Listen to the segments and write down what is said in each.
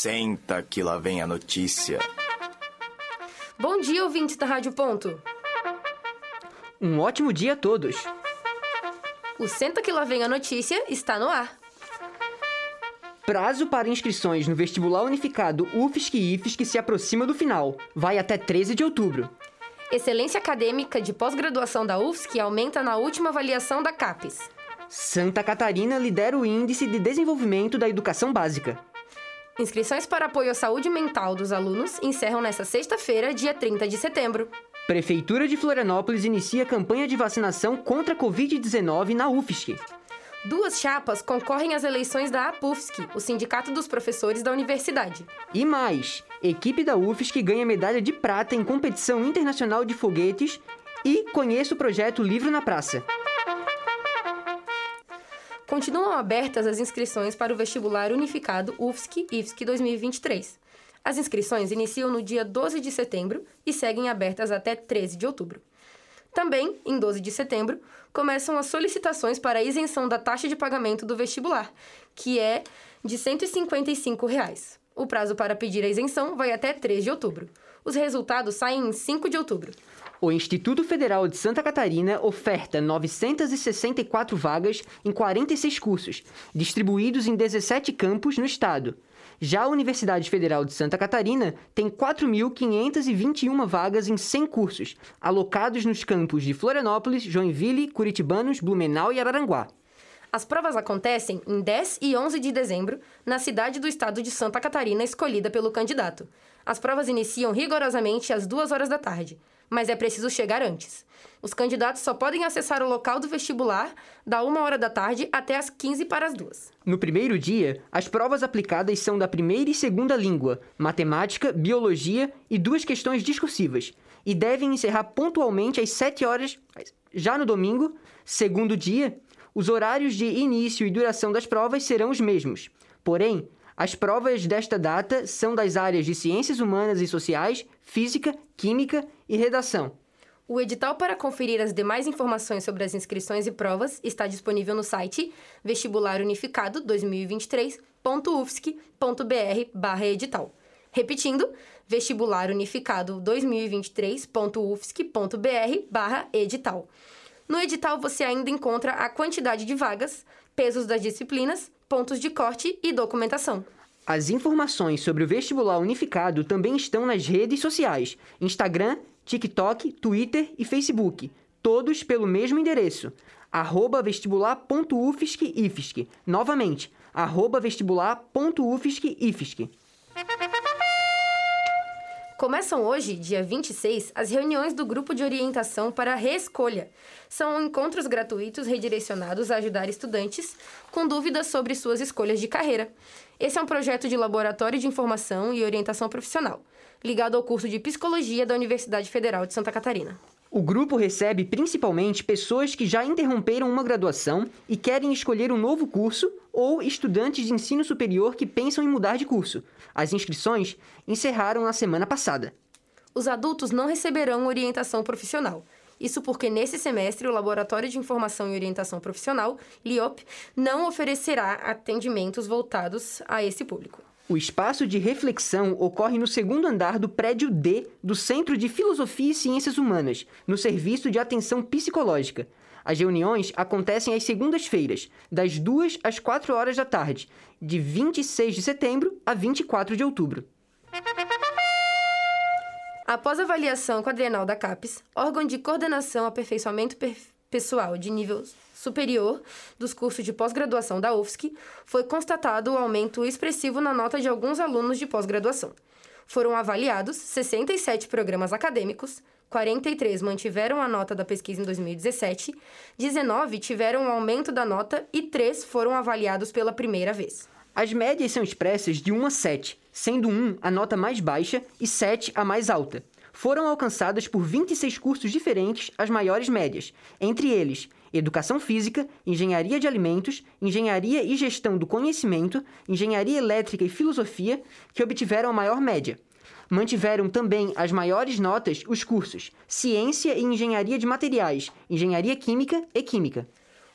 Senta que lá vem a notícia. Bom dia, ouvintes da Rádio Ponto. Um ótimo dia a todos. O Senta que lá vem a notícia está no ar. Prazo para inscrições no vestibular unificado UFSC e IFSC se aproxima do final. Vai até 13 de outubro. Excelência acadêmica de pós-graduação da UFSC aumenta na última avaliação da CAPES. Santa Catarina lidera o Índice de Desenvolvimento da Educação Básica. Inscrições para apoio à saúde mental dos alunos encerram nesta sexta-feira, dia 30 de setembro. Prefeitura de Florianópolis inicia campanha de vacinação contra a Covid-19 na UFSC. Duas chapas concorrem às eleições da APUFSC, o Sindicato dos Professores da Universidade. E mais, equipe da UFSC ganha medalha de prata em competição internacional de foguetes e conheça o projeto Livro na Praça. Continuam abertas as inscrições para o vestibular unificado UFSC-IFSC 2023. As inscrições iniciam no dia 12 de setembro e seguem abertas até 13 de outubro. Também, em 12 de setembro, começam as solicitações para a isenção da taxa de pagamento do vestibular, que é de 155 reais. O prazo para pedir a isenção vai até 3 de outubro. Os resultados saem em 5 de outubro. O Instituto Federal de Santa Catarina oferta 964 vagas em 46 cursos, distribuídos em 17 campos no estado. Já a Universidade Federal de Santa Catarina tem 4.521 vagas em 100 cursos, alocados nos campos de Florianópolis, Joinville, Curitibanos, Blumenau e Araranguá. As provas acontecem em 10 e 11 de dezembro, na cidade do estado de Santa Catarina escolhida pelo candidato. As provas iniciam rigorosamente às 2 horas da tarde mas é preciso chegar antes. Os candidatos só podem acessar o local do vestibular da 1 hora da tarde até as 15 para as 2. No primeiro dia, as provas aplicadas são da primeira e segunda língua, matemática, biologia e duas questões discursivas, e devem encerrar pontualmente às 7 horas. Já no domingo, segundo dia, os horários de início e duração das provas serão os mesmos. Porém, as provas desta data são das áreas de Ciências Humanas e Sociais, Física, Química e Redação. O edital para conferir as demais informações sobre as inscrições e provas está disponível no site vestibularunificado 2023.ufsc.br/edital. Repetindo, vestibularunificado 2023.ufsc.br/edital. No edital você ainda encontra a quantidade de vagas, pesos das disciplinas, pontos de corte e documentação. As informações sobre o vestibular unificado também estão nas redes sociais: Instagram, TikTok, Twitter e Facebook, todos pelo mesmo endereço, arroba vestibular.ufsc Novamente, arroba vestibular.ufsc Começam hoje, dia 26, as reuniões do Grupo de Orientação para a Reescolha. São encontros gratuitos redirecionados a ajudar estudantes com dúvidas sobre suas escolhas de carreira. Esse é um projeto de laboratório de informação e orientação profissional, ligado ao curso de Psicologia da Universidade Federal de Santa Catarina. O grupo recebe principalmente pessoas que já interromperam uma graduação e querem escolher um novo curso ou estudantes de ensino superior que pensam em mudar de curso. As inscrições encerraram na semana passada. Os adultos não receberão orientação profissional. Isso porque nesse semestre o Laboratório de Informação e Orientação Profissional, LIOP, não oferecerá atendimentos voltados a esse público. O espaço de reflexão ocorre no segundo andar do prédio D do Centro de Filosofia e Ciências Humanas, no Serviço de Atenção Psicológica. As reuniões acontecem às segundas-feiras, das 2 às 4 horas da tarde, de 26 de setembro a 24 de outubro. Após avaliação quadrienal da CAPES, órgão de coordenação aperfeiçoamento pessoal de nível superior dos cursos de pós-graduação da UFSC, foi constatado o aumento expressivo na nota de alguns alunos de pós-graduação. Foram avaliados 67 programas acadêmicos, 43 mantiveram a nota da pesquisa em 2017, 19 tiveram um aumento da nota e 3 foram avaliados pela primeira vez. As médias são expressas de 1 a 7, sendo 1 a nota mais baixa e 7 a mais alta foram alcançadas por 26 cursos diferentes as maiores médias, entre eles Educação Física, Engenharia de Alimentos, Engenharia e Gestão do Conhecimento, Engenharia Elétrica e Filosofia, que obtiveram a maior média. Mantiveram também as maiores notas os cursos Ciência e Engenharia de Materiais, Engenharia Química e Química.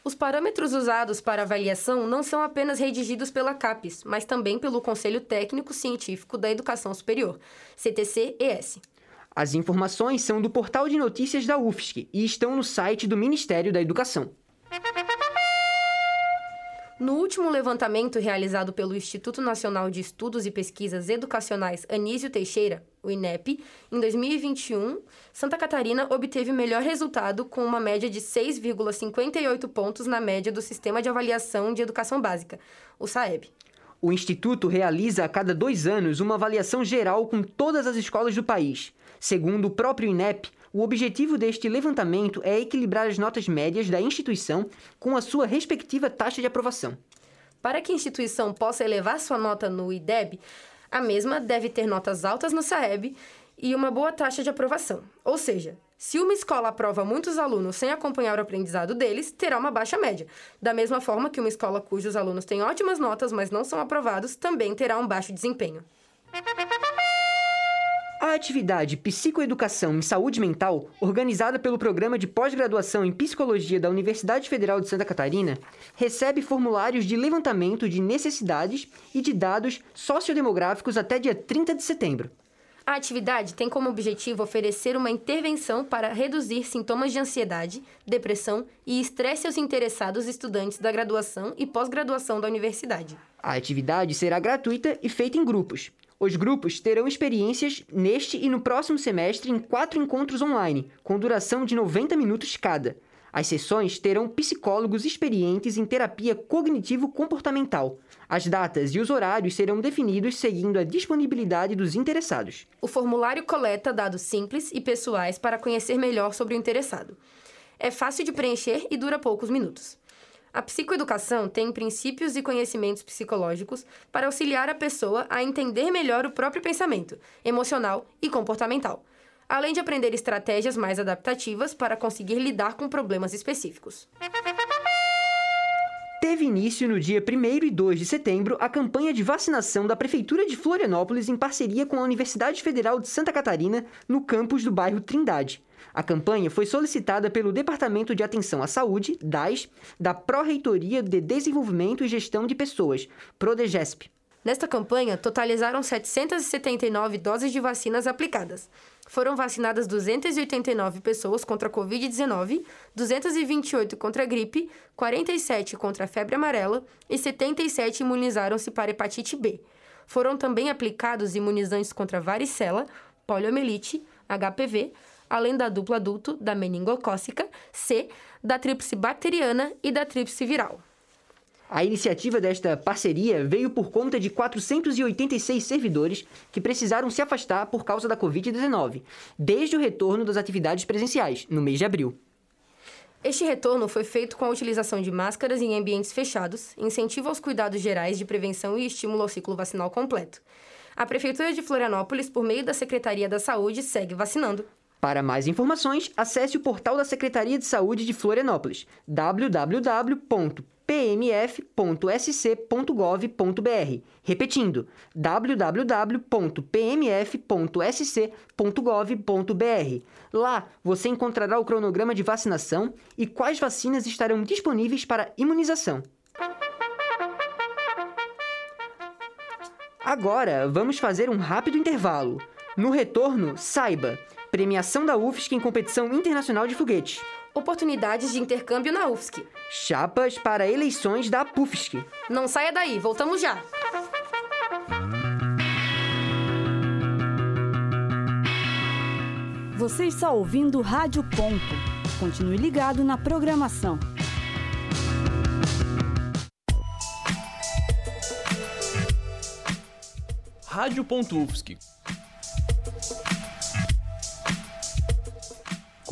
Os parâmetros usados para avaliação não são apenas redigidos pela CAPES, mas também pelo Conselho Técnico Científico da Educação Superior, CTC-ES. As informações são do portal de notícias da UFSC e estão no site do Ministério da Educação. No último levantamento realizado pelo Instituto Nacional de Estudos e Pesquisas Educacionais Anísio Teixeira, o INEP, em 2021, Santa Catarina obteve o melhor resultado com uma média de 6,58 pontos na média do Sistema de Avaliação de Educação Básica, o SAEB. O Instituto realiza a cada dois anos uma avaliação geral com todas as escolas do país. Segundo o próprio INEP, o objetivo deste levantamento é equilibrar as notas médias da instituição com a sua respectiva taxa de aprovação. Para que a instituição possa elevar sua nota no IDEB, a mesma deve ter notas altas no SAEB e uma boa taxa de aprovação. Ou seja, se uma escola aprova muitos alunos sem acompanhar o aprendizado deles, terá uma baixa média. Da mesma forma que uma escola cujos alunos têm ótimas notas, mas não são aprovados, também terá um baixo desempenho. A atividade Psicoeducação em Saúde Mental, organizada pelo Programa de Pós-Graduação em Psicologia da Universidade Federal de Santa Catarina, recebe formulários de levantamento de necessidades e de dados sociodemográficos até dia 30 de setembro. A atividade tem como objetivo oferecer uma intervenção para reduzir sintomas de ansiedade, depressão e estresse aos interessados estudantes da graduação e pós-graduação da universidade. A atividade será gratuita e feita em grupos. Os grupos terão experiências neste e no próximo semestre em quatro encontros online, com duração de 90 minutos cada. As sessões terão psicólogos experientes em terapia cognitivo-comportamental. As datas e os horários serão definidos seguindo a disponibilidade dos interessados. O formulário coleta dados simples e pessoais para conhecer melhor sobre o interessado. É fácil de preencher e dura poucos minutos. A psicoeducação tem princípios e conhecimentos psicológicos para auxiliar a pessoa a entender melhor o próprio pensamento, emocional e comportamental, além de aprender estratégias mais adaptativas para conseguir lidar com problemas específicos. Teve início no dia 1 e 2 de setembro a campanha de vacinação da Prefeitura de Florianópolis em parceria com a Universidade Federal de Santa Catarina, no campus do bairro Trindade. A campanha foi solicitada pelo Departamento de Atenção à Saúde, DAS, da Pró-Reitoria de Desenvolvimento e Gestão de Pessoas, PRODEGESP. Nesta campanha, totalizaram 779 doses de vacinas aplicadas. Foram vacinadas 289 pessoas contra a Covid-19, 228 contra a gripe, 47 contra a febre amarela e 77 imunizaram-se para hepatite B. Foram também aplicados imunizantes contra varicela, poliomielite, HPV, além da dupla adulto, da meningocócica, C, da tríplice bacteriana e da tríplice viral. A iniciativa desta parceria veio por conta de 486 servidores que precisaram se afastar por causa da Covid-19, desde o retorno das atividades presenciais, no mês de abril. Este retorno foi feito com a utilização de máscaras em ambientes fechados, incentivo aos cuidados gerais de prevenção e estímulo ao ciclo vacinal completo. A Prefeitura de Florianópolis, por meio da Secretaria da Saúde, segue vacinando. Para mais informações, acesse o portal da Secretaria de Saúde de Florianópolis, www.pmf.sc.gov.br. Repetindo, www.pmf.sc.gov.br. Lá você encontrará o cronograma de vacinação e quais vacinas estarão disponíveis para imunização. Agora, vamos fazer um rápido intervalo. No retorno, saiba Premiação da UFSC em competição internacional de foguete. Oportunidades de intercâmbio na UFSC. Chapas para eleições da PUFSC. Não saia daí, voltamos já. Você está ouvindo Rádio Ponto. Continue ligado na programação. Rádio.UFSC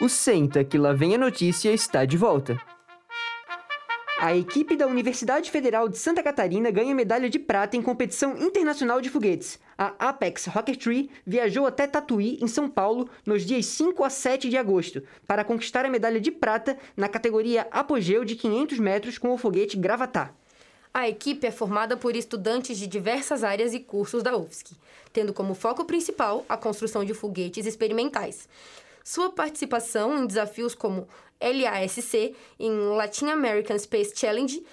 O Senta que lá vem a notícia está de volta. A equipe da Universidade Federal de Santa Catarina ganha medalha de prata em competição internacional de foguetes. A Apex Rocketry viajou até Tatuí, em São Paulo, nos dias 5 a 7 de agosto, para conquistar a medalha de prata na categoria Apogeu de 500 metros com o foguete Gravatar. A equipe é formada por estudantes de diversas áreas e cursos da UFSC, tendo como foco principal a construção de foguetes experimentais. Sua participação em desafios como LASC, em Latin American Space Challenge,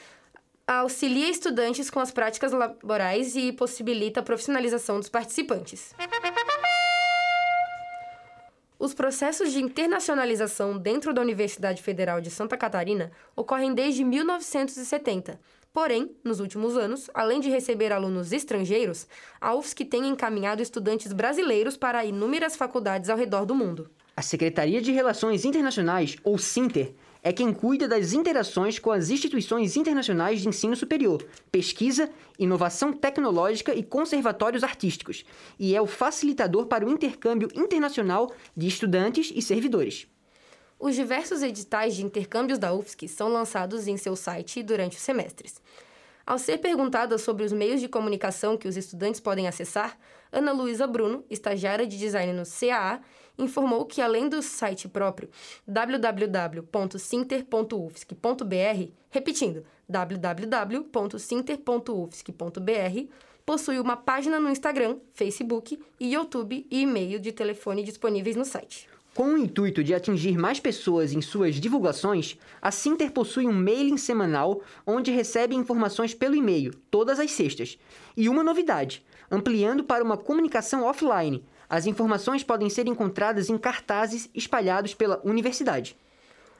auxilia estudantes com as práticas laborais e possibilita a profissionalização dos participantes. Os processos de internacionalização dentro da Universidade Federal de Santa Catarina ocorrem desde 1970 Porém, nos últimos anos, além de receber alunos estrangeiros, a UFSC tem encaminhado estudantes brasileiros para inúmeras faculdades ao redor do mundo. A Secretaria de Relações Internacionais, ou SINTER, é quem cuida das interações com as instituições internacionais de ensino superior, pesquisa, inovação tecnológica e conservatórios artísticos, e é o facilitador para o intercâmbio internacional de estudantes e servidores. Os diversos editais de intercâmbios da UFSC são lançados em seu site durante os semestres. Ao ser perguntada sobre os meios de comunicação que os estudantes podem acessar, Ana Luísa Bruno, estagiária de design no CAA, informou que além do site próprio www.sinter.ufsc.br, repetindo, www.sinter.ufsc.br, possui uma página no Instagram, Facebook YouTube e e-mail de telefone disponíveis no site. Com o intuito de atingir mais pessoas em suas divulgações, a Sinter possui um mailing semanal onde recebe informações pelo e-mail, todas as sextas. E uma novidade: ampliando para uma comunicação offline. As informações podem ser encontradas em cartazes espalhados pela universidade.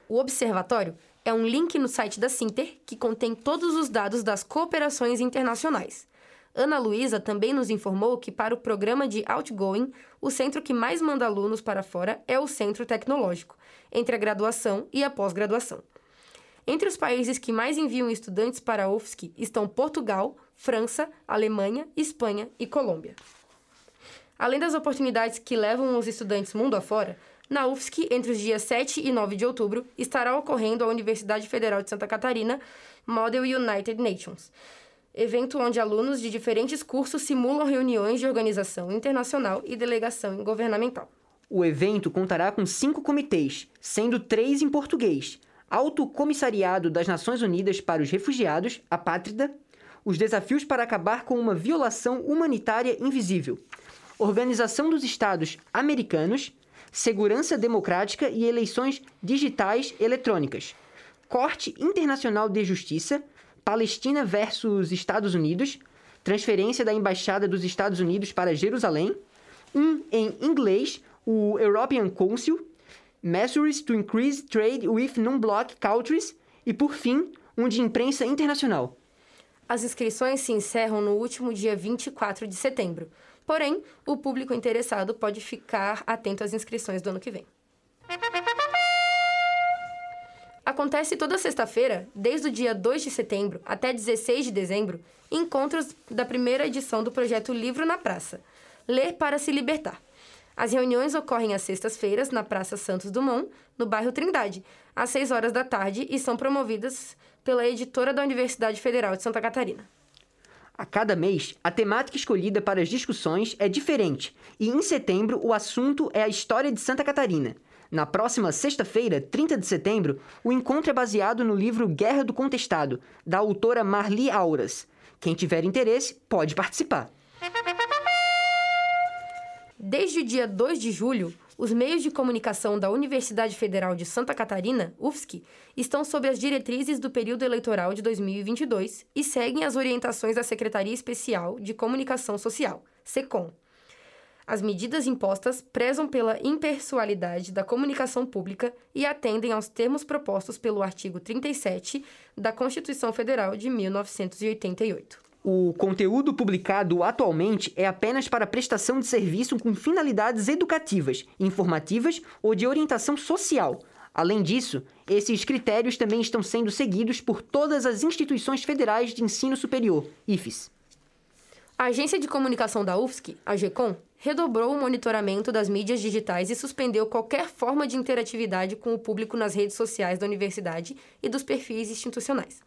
O Observatório é um link no site da Sinter que contém todos os dados das cooperações internacionais. Ana Luísa também nos informou que, para o programa de Outgoing, o centro que mais manda alunos para fora é o Centro Tecnológico, entre a graduação e a pós-graduação. Entre os países que mais enviam estudantes para a UFSC estão Portugal, França, Alemanha, Espanha e Colômbia. Além das oportunidades que levam os estudantes mundo afora, na UFSC, entre os dias 7 e 9 de outubro, estará ocorrendo a Universidade Federal de Santa Catarina Model United Nations, evento onde alunos de diferentes cursos simulam reuniões de organização internacional e delegação governamental. O evento contará com cinco comitês, sendo três em português: Alto Comissariado das Nações Unidas para os Refugiados, a Pátrida, os desafios para acabar com uma violação humanitária invisível, Organização dos Estados Americanos, Segurança Democrática e Eleições Digitais Eletrônicas, Corte Internacional de Justiça, Palestina versus Estados Unidos, transferência da Embaixada dos Estados Unidos para Jerusalém, um em inglês, o European Council, Measures to Increase Trade with Non-Bloc Countries e, por fim, um de imprensa internacional. As inscrições se encerram no último dia 24 de setembro. Porém, o público interessado pode ficar atento às inscrições do ano que vem. Acontece toda sexta-feira, desde o dia 2 de setembro até 16 de dezembro, encontros da primeira edição do projeto Livro na Praça Ler para se Libertar. As reuniões ocorrem às sextas-feiras na Praça Santos Dumont, no bairro Trindade, às 6 horas da tarde e são promovidas pela editora da Universidade Federal de Santa Catarina. A cada mês, a temática escolhida para as discussões é diferente, e em setembro o assunto é a história de Santa Catarina. Na próxima sexta-feira, 30 de setembro, o encontro é baseado no livro Guerra do Contestado, da autora Marli Auras. Quem tiver interesse, pode participar. Desde o dia 2 de julho, os meios de comunicação da Universidade Federal de Santa Catarina, UFSC, estão sob as diretrizes do período eleitoral de 2022 e seguem as orientações da Secretaria Especial de Comunicação Social, SECOM. As medidas impostas prezam pela impessoalidade da comunicação pública e atendem aos termos propostos pelo artigo 37 da Constituição Federal de 1988. O conteúdo publicado atualmente é apenas para prestação de serviço com finalidades educativas, informativas ou de orientação social. Além disso, esses critérios também estão sendo seguidos por todas as instituições federais de ensino superior, IFES. A Agência de Comunicação da UFSC, a GECOM, redobrou o monitoramento das mídias digitais e suspendeu qualquer forma de interatividade com o público nas redes sociais da universidade e dos perfis institucionais,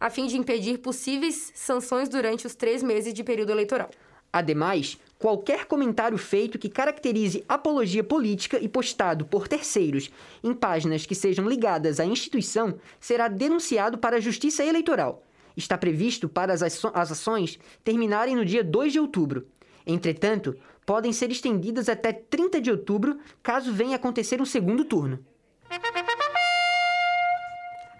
a fim de impedir possíveis sanções durante os três meses de período eleitoral. Ademais, qualquer comentário feito que caracterize apologia política e postado por terceiros em páginas que sejam ligadas à instituição será denunciado para a Justiça Eleitoral. Está previsto para as, as ações terminarem no dia 2 de outubro. Entretanto, podem ser estendidas até 30 de outubro caso venha acontecer um segundo turno.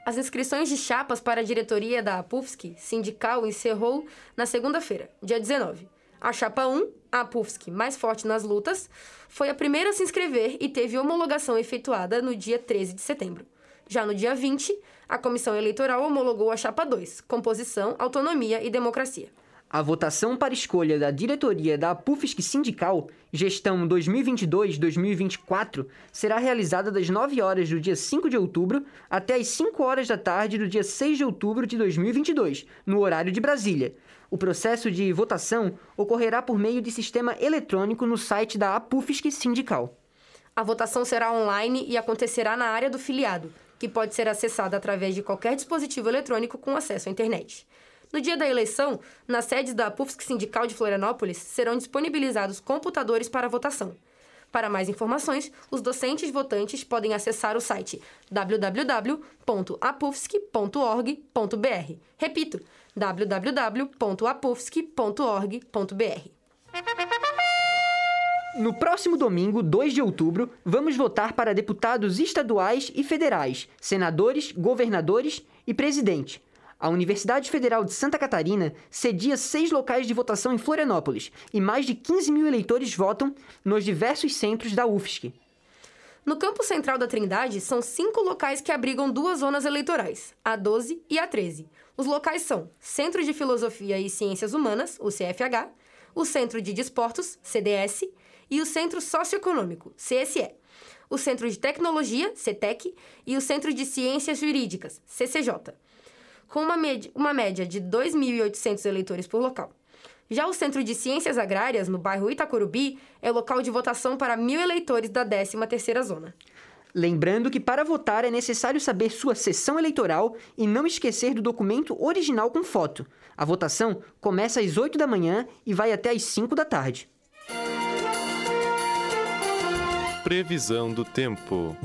As inscrições de chapas para a diretoria da APUFSC sindical encerrou na segunda-feira, dia 19. A chapa 1, a APUFSC mais forte nas lutas, foi a primeira a se inscrever e teve homologação efetuada no dia 13 de setembro. Já no dia 20, a comissão eleitoral homologou a chapa 2, composição, autonomia e democracia. A votação para escolha da diretoria da PUFSC Sindical, gestão 2022-2024, será realizada das 9 horas do dia 5 de outubro até as 5 horas da tarde do dia 6 de outubro de 2022, no horário de Brasília. O processo de votação ocorrerá por meio de sistema eletrônico no site da APUFSC Sindical. A votação será online e acontecerá na área do filiado, que pode ser acessada através de qualquer dispositivo eletrônico com acesso à internet. No dia da eleição, nas sedes da PUFSC Sindical de Florianópolis serão disponibilizados computadores para votação. Para mais informações, os docentes votantes podem acessar o site www.apufsc.org.br. Repito, www.apufsc.org.br. No próximo domingo, 2 de outubro, vamos votar para deputados estaduais e federais, senadores, governadores e presidente. A Universidade Federal de Santa Catarina cedia seis locais de votação em Florianópolis e mais de 15 mil eleitores votam nos diversos centros da UFSC. No campo central da Trindade, são cinco locais que abrigam duas zonas eleitorais, a 12 e a 13. Os locais são Centro de Filosofia e Ciências Humanas, o CFH, o Centro de Desportos, CDS, e o Centro Socioeconômico, CSE, o Centro de Tecnologia, CETEC, e o Centro de Ciências Jurídicas, CCJ, com uma, média- uma média de 2.800 eleitores por local. Já o Centro de Ciências Agrárias, no bairro Itacorubi, é local de votação para mil eleitores da 13ª Zona. Lembrando que para votar é necessário saber sua sessão eleitoral e não esquecer do documento original com foto. A votação começa às 8 da manhã e vai até às 5 da tarde. Previsão do tempo.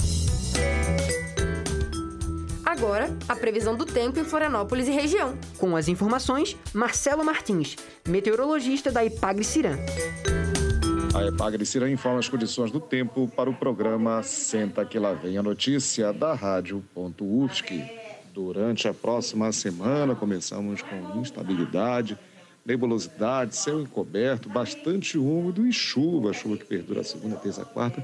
Agora, a previsão do tempo em Florianópolis e região. Com as informações, Marcelo Martins, meteorologista da Ipagre Cirã. A Epagrecira informa as condições do tempo para o programa Senta que lá vem a notícia da Rádio.UFSC. Durante a próxima semana, começamos com instabilidade, nebulosidade, céu encoberto, bastante úmido e chuva, chuva que perdura segunda, terça, quarta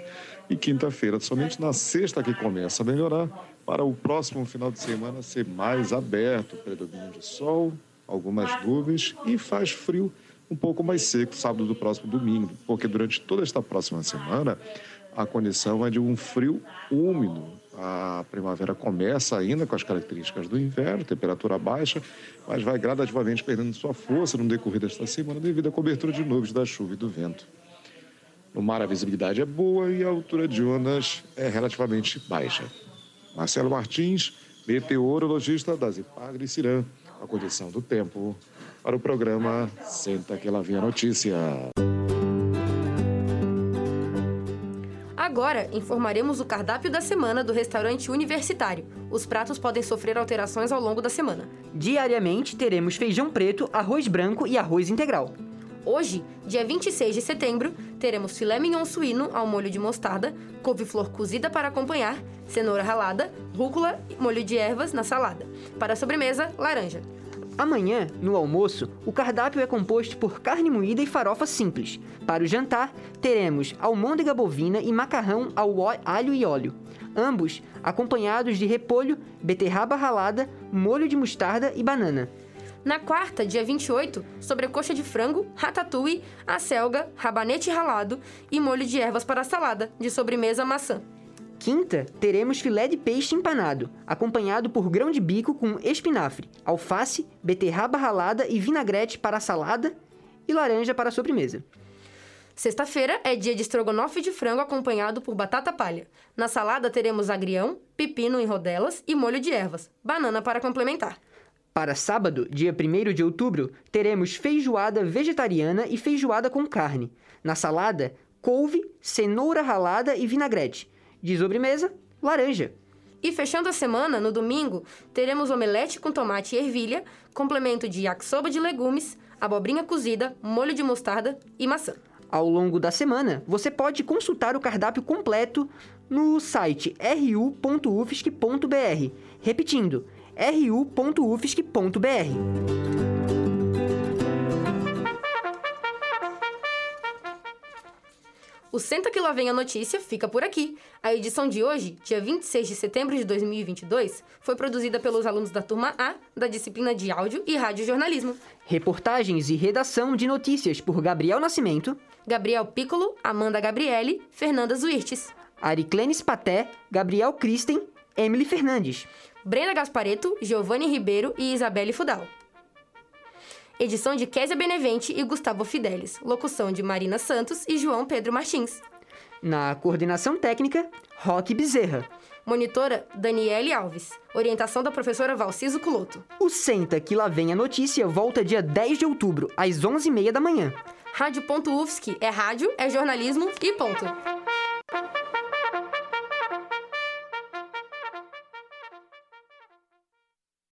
e quinta-feira. Somente na sexta que começa a melhorar, para o próximo final de semana ser mais aberto, predomínio de sol, algumas nuvens e faz frio um pouco mais seco sábado do próximo domingo, porque durante toda esta próxima semana a condição é de um frio úmido. A primavera começa ainda com as características do inverno, temperatura baixa, mas vai gradativamente perdendo sua força no decorrer desta semana devido à cobertura de nuvens da chuva e do vento. No mar a visibilidade é boa e a altura de ondas é relativamente baixa. Marcelo Martins, meteorologista das Ipagre Cirã, a condição do tempo para o programa Senta que lá vem a notícia. Agora, informaremos o cardápio da semana do restaurante universitário. Os pratos podem sofrer alterações ao longo da semana. Diariamente teremos feijão preto, arroz branco e arroz integral. Hoje, dia 26 de setembro, teremos filé mignon suíno ao molho de mostarda, couve-flor cozida para acompanhar, cenoura ralada, rúcula e molho de ervas na salada. Para a sobremesa, laranja. Amanhã, no almoço, o cardápio é composto por carne moída e farofa simples. Para o jantar, teremos almôndega bovina e macarrão ao alho e óleo. Ambos acompanhados de repolho, beterraba ralada, molho de mostarda e banana. Na quarta, dia 28, sobrecoxa de frango, ratatouille, acelga, rabanete ralado e molho de ervas para salada, de sobremesa maçã. Quinta, teremos filé de peixe empanado, acompanhado por grão de bico com espinafre, alface, beterraba ralada e vinagrete para a salada e laranja para a sobremesa. Sexta-feira é dia de estrogonofe de frango acompanhado por batata palha. Na salada teremos agrião, pepino em rodelas e molho de ervas. Banana para complementar. Para sábado, dia 1 de outubro, teremos feijoada vegetariana e feijoada com carne. Na salada, couve, cenoura ralada e vinagrete. De sobremesa, laranja. E fechando a semana, no domingo, teremos omelete com tomate e ervilha, complemento de yakisoba de legumes, abobrinha cozida, molho de mostarda e maçã. Ao longo da semana, você pode consultar o cardápio completo no site ru.ufsc.br. Repetindo, ru.ufsc.br. O Senta que lá vem a notícia fica por aqui. A edição de hoje, dia 26 de setembro de 2022, foi produzida pelos alunos da turma A da disciplina de áudio e rádio jornalismo. Reportagens e redação de notícias por Gabriel Nascimento, Gabriel Piccolo, Amanda Gabriele, Fernanda Zuirtes, Ariclenes Paté, Gabriel Kristen, Emily Fernandes. Brenda Gaspareto, Giovanni Ribeiro e Isabelle Fudal. Edição de Késia Benevente e Gustavo Fidelis. Locução de Marina Santos e João Pedro Martins. Na coordenação técnica, Roque Bezerra. Monitora, Daniele Alves. Orientação da professora Valciso Culoto. O Senta que lá vem a notícia volta dia 10 de outubro, às 11h30 da manhã. Rádio.UFSC é rádio, é jornalismo e ponto.